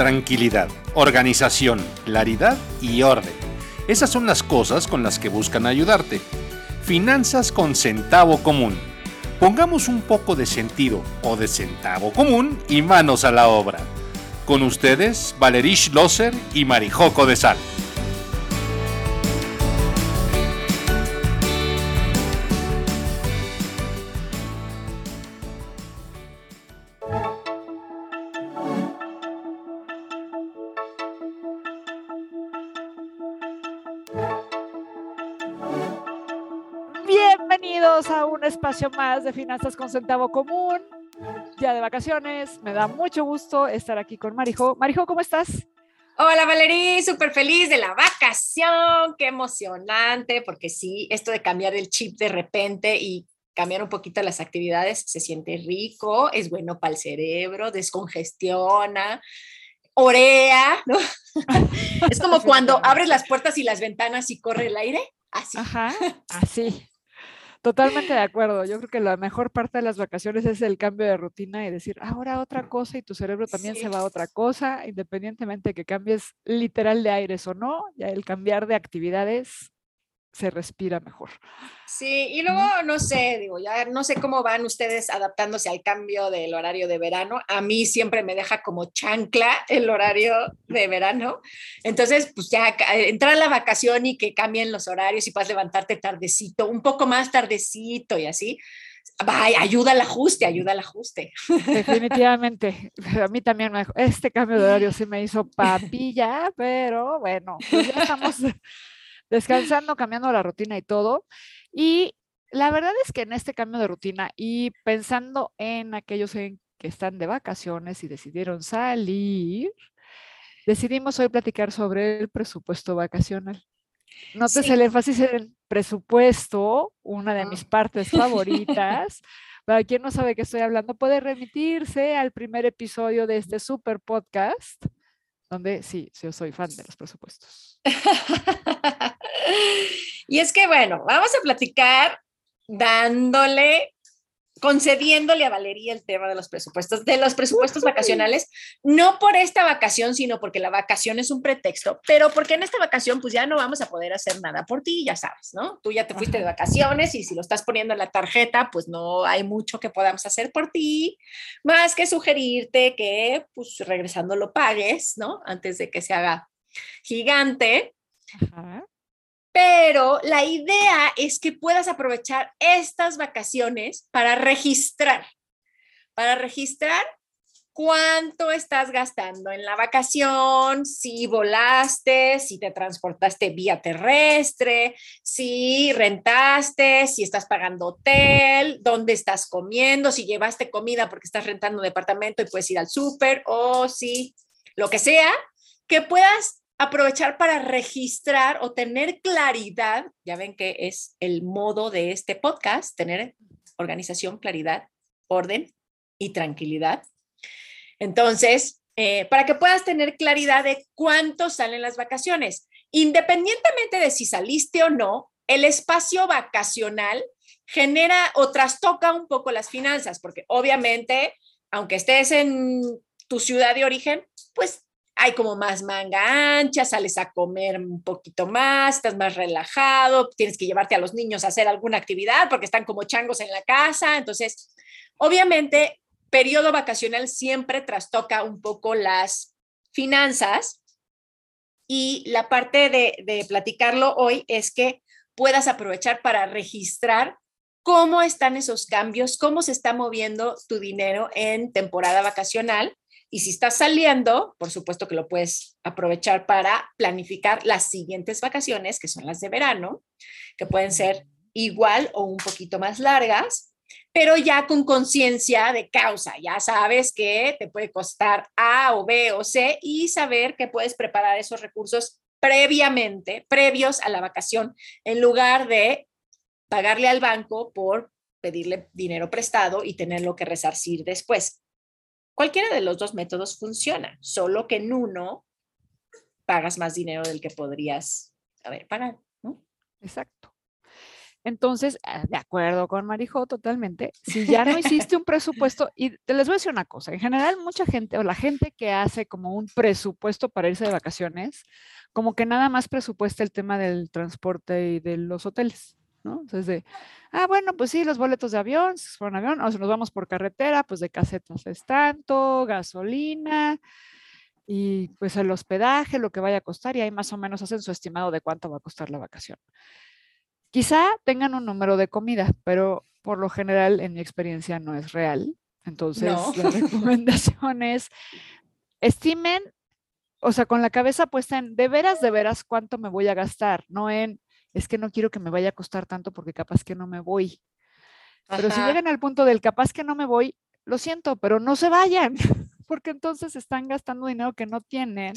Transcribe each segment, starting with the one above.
tranquilidad, organización, claridad y orden. Esas son las cosas con las que buscan ayudarte. Finanzas con centavo común. Pongamos un poco de sentido o de centavo común y manos a la obra. Con ustedes, Valerish Loser y Marijoco de Sal. Bienvenidos a un espacio más de Finanzas con Centavo Común. Ya de vacaciones, me da mucho gusto estar aquí con Marijo. Marijo, ¿cómo estás? Hola Valerí, súper feliz de la vacación, qué emocionante, porque sí, esto de cambiar el chip de repente y cambiar un poquito las actividades se siente rico, es bueno para el cerebro, descongestiona, orea, ¿no? es como cuando abres las puertas y las ventanas y corre el aire, así. Ajá, así. Totalmente de acuerdo. Yo creo que la mejor parte de las vacaciones es el cambio de rutina y decir, ahora otra cosa y tu cerebro también se va a otra cosa, independientemente de que cambies literal de aires o no, ya el cambiar de actividades se respira mejor. Sí, y luego no sé, digo, ya no sé cómo van ustedes adaptándose al cambio del horario de verano. A mí siempre me deja como chancla el horario de verano. Entonces, pues ya entrar a la vacación y que cambien los horarios y puedas levantarte tardecito, un poco más tardecito y así. Vaya, ayuda al ajuste, ayuda al ajuste. Definitivamente. A mí también me, este cambio de horario sí me hizo papilla, pero bueno, pues ya estamos descansando, cambiando la rutina y todo. Y la verdad es que en este cambio de rutina y pensando en aquellos que están de vacaciones y decidieron salir, decidimos hoy platicar sobre el presupuesto vacacional. Notes el énfasis en el presupuesto, una de mis partes favoritas. Para quien no sabe qué estoy hablando, puede remitirse al primer episodio de este super podcast, donde sí, yo soy fan de los presupuestos. y es que, bueno, vamos a platicar dándole, concediéndole a Valeria el tema de los presupuestos, de los presupuestos vacacionales, no por esta vacación, sino porque la vacación es un pretexto, pero porque en esta vacación pues ya no vamos a poder hacer nada por ti, ya sabes, ¿no? Tú ya te fuiste de vacaciones y si lo estás poniendo en la tarjeta, pues no hay mucho que podamos hacer por ti, más que sugerirte que pues regresando lo pagues, ¿no? Antes de que se haga gigante. Pero la idea es que puedas aprovechar estas vacaciones para registrar, para registrar cuánto estás gastando en la vacación, si volaste, si te transportaste vía terrestre, si rentaste, si estás pagando hotel, dónde estás comiendo, si llevaste comida porque estás rentando un departamento y puedes ir al súper o si lo que sea, que puedas aprovechar para registrar o tener claridad, ya ven que es el modo de este podcast, tener organización, claridad, orden y tranquilidad. Entonces, eh, para que puedas tener claridad de cuánto salen las vacaciones, independientemente de si saliste o no, el espacio vacacional genera o trastoca un poco las finanzas, porque obviamente, aunque estés en tu ciudad de origen, pues hay como más manga ancha, sales a comer un poquito más, estás más relajado, tienes que llevarte a los niños a hacer alguna actividad porque están como changos en la casa. Entonces, obviamente, periodo vacacional siempre trastoca un poco las finanzas y la parte de, de platicarlo hoy es que puedas aprovechar para registrar cómo están esos cambios, cómo se está moviendo tu dinero en temporada vacacional y si estás saliendo, por supuesto que lo puedes aprovechar para planificar las siguientes vacaciones, que son las de verano, que pueden ser igual o un poquito más largas, pero ya con conciencia de causa. Ya sabes que te puede costar A o B o C y saber que puedes preparar esos recursos previamente, previos a la vacación, en lugar de pagarle al banco por pedirle dinero prestado y tenerlo que resarcir después. Cualquiera de los dos métodos funciona, solo que en uno pagas más dinero del que podrías haber pagado, ¿no? Exacto. Entonces, ah, de acuerdo con Marijo totalmente, si ya no hiciste un presupuesto, y te les voy a decir una cosa, en general mucha gente o la gente que hace como un presupuesto para irse de vacaciones, como que nada más presupuesta el tema del transporte y de los hoteles, ¿no? Entonces, de, ah, bueno, pues sí, los boletos de avión, si fueron avión, o si nos vamos por carretera, pues de casetas es tanto, gasolina, y pues el hospedaje, lo que vaya a costar, y ahí más o menos hacen su estimado de cuánto va a costar la vacación. Quizá tengan un número de comida, pero por lo general en mi experiencia no es real. Entonces, la recomendación es, estimen, o sea, con la cabeza puesta en, de veras, de veras, cuánto me voy a gastar, no en, es que no quiero que me vaya a costar tanto porque capaz que no me voy. Pero si llegan al punto del capaz que no me voy, lo siento, pero no se vayan, porque entonces están gastando dinero que no tienen,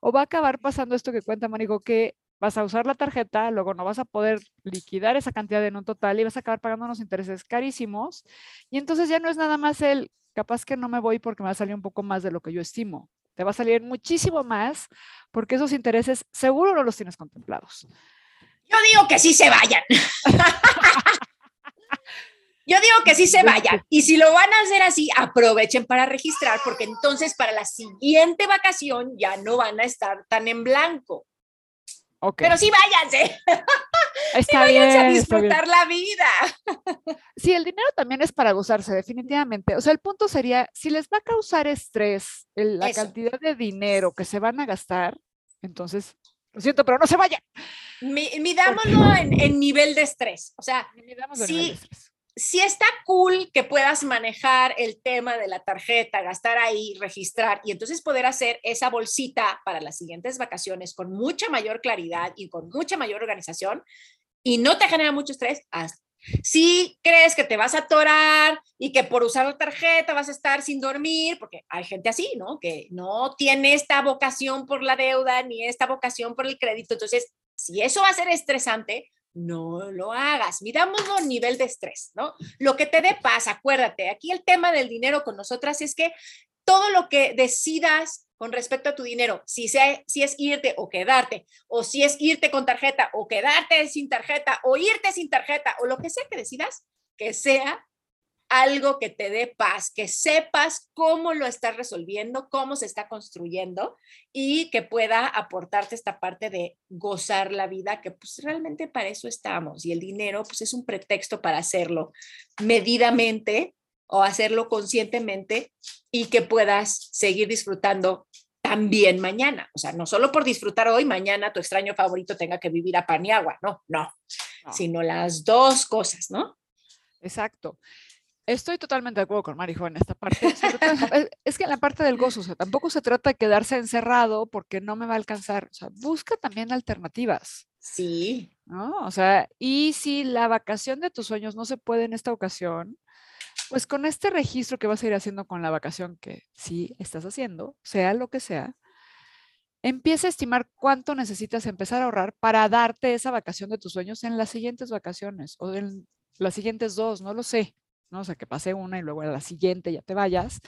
o va a acabar pasando esto que cuenta Marico, que vas a usar la tarjeta, luego no vas a poder liquidar esa cantidad en un total y vas a acabar pagando unos intereses carísimos. Y entonces ya no es nada más el, capaz que no me voy porque me va a salir un poco más de lo que yo estimo. Te va a salir muchísimo más porque esos intereses seguro no los tienes contemplados. Yo digo que sí se vayan. Yo digo que sí se vayan. Y si lo van a hacer así, aprovechen para registrar, porque entonces para la siguiente vacación ya no van a estar tan en blanco. Pero sí váyanse. Está váyanse a disfrutar la vida. Sí, el dinero también es para gozarse, definitivamente. O sea, el punto sería, si les va a causar estrés la cantidad de dinero que se van a gastar, entonces, lo siento, pero no se vayan. Midámoslo en, en, nivel de estrés. O sea, sí, si está cool que puedas manejar el tema de la tarjeta, gastar ahí, registrar y entonces poder hacer esa bolsita para las siguientes vacaciones con mucha mayor claridad y con mucha mayor organización y no te genera mucho estrés, Si crees que te vas a atorar y que por usar la tarjeta vas a estar sin dormir, porque hay gente así, ¿no? Que no tiene esta vocación por la deuda ni esta vocación por el crédito. Entonces, si eso va a ser estresante, no lo hagas. Midámoslo a nivel de estrés, ¿no? Lo que te dé paz, acuérdate, aquí el tema del dinero con nosotras es que todo lo que decidas con respecto a tu dinero, si, sea, si es irte o quedarte, o si es irte con tarjeta o quedarte sin tarjeta, o irte sin tarjeta, o lo que sea que decidas, que sea algo que te dé paz, que sepas cómo lo estás resolviendo, cómo se está construyendo y que pueda aportarte esta parte de gozar la vida, que pues realmente para eso estamos y el dinero pues es un pretexto para hacerlo medidamente o hacerlo conscientemente y que puedas seguir disfrutando también mañana. O sea, no solo por disfrutar hoy, mañana tu extraño favorito tenga que vivir a pan y agua, no, no, no. sino las dos cosas, ¿no? Exacto. Estoy totalmente de acuerdo con Marijo en esta parte. es que en la parte del gozo, o sea, tampoco se trata de quedarse encerrado porque no me va a alcanzar. O sea, busca también alternativas. Sí. ¿No? O sea, y si la vacación de tus sueños no se puede en esta ocasión, pues con este registro que vas a ir haciendo con la vacación que sí estás haciendo, sea lo que sea, empieza a estimar cuánto necesitas empezar a ahorrar para darte esa vacación de tus sueños en las siguientes vacaciones o en las siguientes dos, no lo sé. ¿No? O sea, que pase una y luego a la siguiente ya te vayas,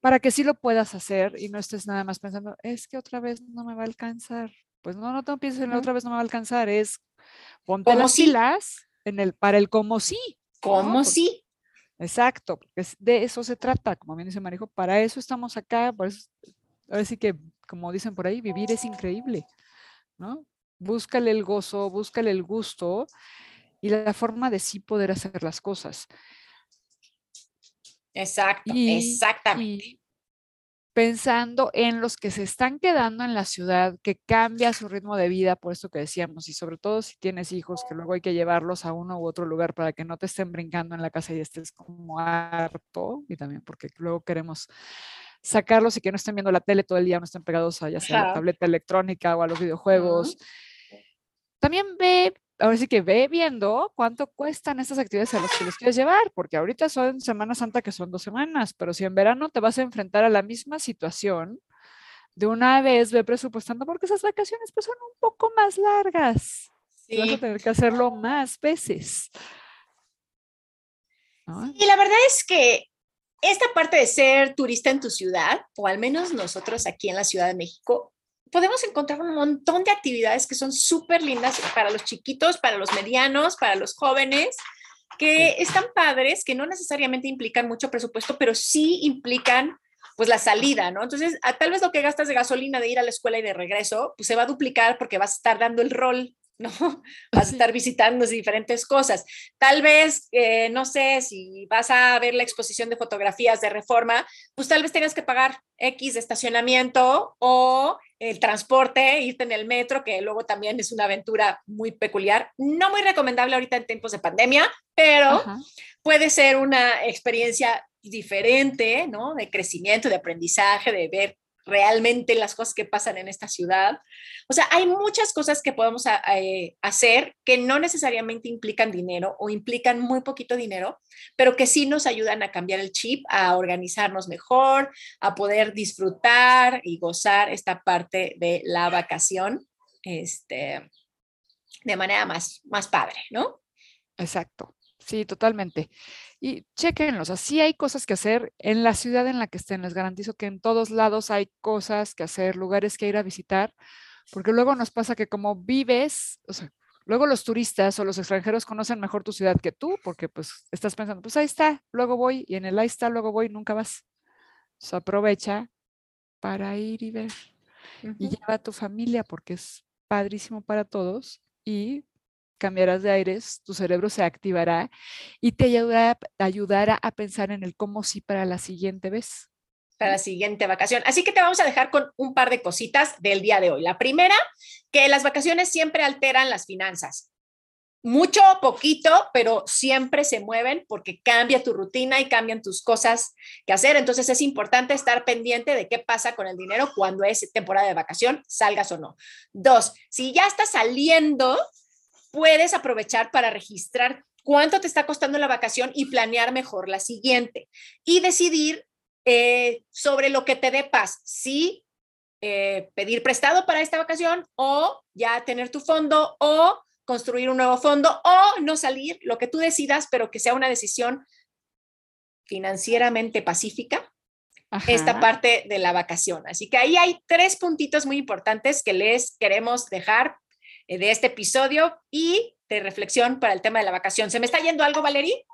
para que sí lo puedas hacer y no estés nada más pensando, es que otra vez no me va a alcanzar. Pues no, no te pienses en la otra vez no me va a alcanzar, es ponte las pilas en el, para el como sí. Como sí. Exacto, porque de eso se trata, como bien dice Marijo, para eso estamos acá, por eso, ahora sí que, como dicen por ahí, vivir es increíble, ¿no? Búscale el gozo, búscale el gusto y la forma de sí poder hacer las cosas. Exacto, exactamente. pensando en los que se están quedando en la ciudad, que cambia su ritmo de vida, por esto que decíamos, y sobre todo si tienes hijos, que luego hay que llevarlos a uno u otro lugar para que no te estén brincando en la casa y estés como harto, y también porque luego queremos sacarlos y que no estén viendo la tele todo el día, no estén pegados a ya sea la tableta electrónica o a los videojuegos. También ve ahora sí que ve viendo cuánto cuestan estas actividades a las que les quieres llevar, porque ahorita son Semana Santa que son dos semanas, pero si en verano te vas a enfrentar a la misma situación, de una vez ve presupuestando porque esas vacaciones pues son un poco más largas. Sí. Vas a tener que hacerlo más veces. Y la verdad es que esta parte de ser turista en tu ciudad, o al menos nosotros aquí en la Ciudad de México, podemos encontrar un montón de actividades que son súper lindas para los chiquitos, para los medianos, para los jóvenes, que están padres, que no necesariamente implican mucho presupuesto, pero sí implican pues la salida, ¿no? Entonces, tal vez lo que gastas de gasolina de ir a la escuela y de regreso, pues se va a duplicar porque vas a estar dando el rol ¿no? Vas a estar visitando diferentes cosas. Tal vez, eh, no sé, si vas a ver la exposición de fotografías de reforma, pues tal vez tengas que pagar X de estacionamiento o el transporte, irte en el metro, que luego también es una aventura muy peculiar. No muy recomendable ahorita en tiempos de pandemia, pero puede ser una experiencia diferente, ¿no? De crecimiento, de aprendizaje, de ver realmente las cosas que pasan en esta ciudad. O sea, hay muchas cosas que podemos eh, hacer que no necesariamente implican dinero o implican muy poquito dinero, pero que sí nos ayudan a cambiar el chip, a organizarnos mejor, a poder disfrutar y gozar esta parte de la vacación este, de manera más, más padre, ¿no? Exacto. Sí, totalmente. Y chequenlos, así hay cosas que hacer en la ciudad en la que estén. Les garantizo que en todos lados hay cosas que hacer, lugares que ir a visitar, porque luego nos pasa que como vives, o sea, luego los turistas o los extranjeros conocen mejor tu ciudad que tú, porque pues estás pensando, pues ahí está, luego voy, y en el ahí está, luego voy, nunca vas. Se aprovecha para ir y ver. Y lleva a tu familia porque es padrísimo para todos y cambiarás de aires, tu cerebro se activará y te ayudará, a pensar en el cómo sí para la siguiente vez. Para la siguiente vacación. Así que te vamos a dejar con un par de cositas del día de hoy. La primera, que las vacaciones siempre alteran las finanzas. Mucho, poquito, pero siempre se mueven porque cambia tu rutina y cambian tus cosas que hacer. Entonces es importante estar pendiente de qué pasa con el dinero cuando es temporada de vacación, salgas o no. Dos, si ya estás saliendo puedes aprovechar para registrar cuánto te está costando la vacación y planear mejor la siguiente y decidir eh, sobre lo que te dé paz, si eh, pedir prestado para esta vacación o ya tener tu fondo o construir un nuevo fondo o no salir, lo que tú decidas, pero que sea una decisión financieramente pacífica. esta parte de la vacación. Así que ahí hay tres puntitos muy importantes que les queremos dejar de este episodio y de reflexión para el tema de la vacación. ¿Se me está yendo algo, Valerie?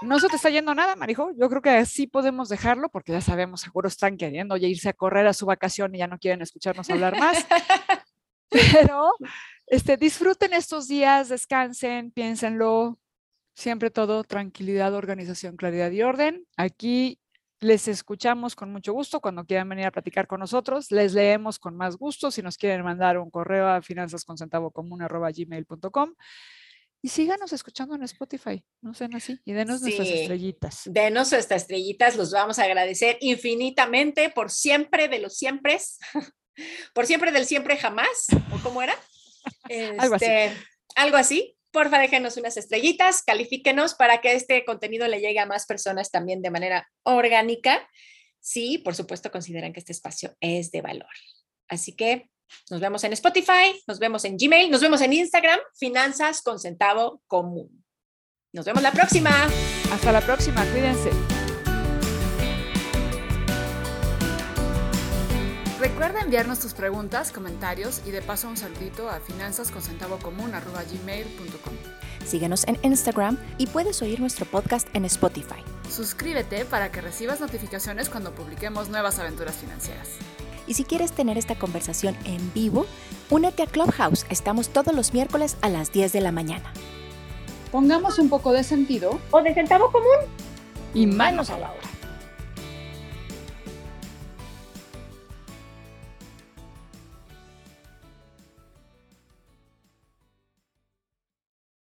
No se te está yendo nada, Marijo. Yo creo que así podemos dejarlo porque ya sabemos, seguro están queriendo ya irse a correr a su vacación y ya no quieren escucharnos hablar más. Pero este, disfruten estos días, descansen, piénsenlo. Siempre todo tranquilidad, organización, claridad y orden. Aquí les escuchamos con mucho gusto cuando quieran venir a platicar con nosotros. Les leemos con más gusto si nos quieren mandar un correo a finanzasconcentavocomún.gmail.com y síganos escuchando en Spotify, no sean así, y denos nuestras estrellitas. Denos nuestras estrellitas, los vamos a agradecer infinitamente por siempre de los siempre, por siempre del siempre jamás, ¿o cómo era? algo así. Este, algo así porfa déjenos unas estrellitas, califíquenos para que este contenido le llegue a más personas también de manera orgánica. Sí, por supuesto, consideran que este espacio es de valor. Así que nos vemos en Spotify, nos vemos en Gmail, nos vemos en Instagram, Finanzas con Centavo Común. Nos vemos la próxima. Hasta la próxima, cuídense. Recuerda enviarnos tus preguntas, comentarios y de paso un saludito a finanzasconcentavocomún.gmail.com Síguenos en Instagram y puedes oír nuestro podcast en Spotify. Suscríbete para que recibas notificaciones cuando publiquemos nuevas aventuras financieras. Y si quieres tener esta conversación en vivo, únete a Clubhouse. Estamos todos los miércoles a las 10 de la mañana. Pongamos un poco de sentido o de centavo común y manos a la obra.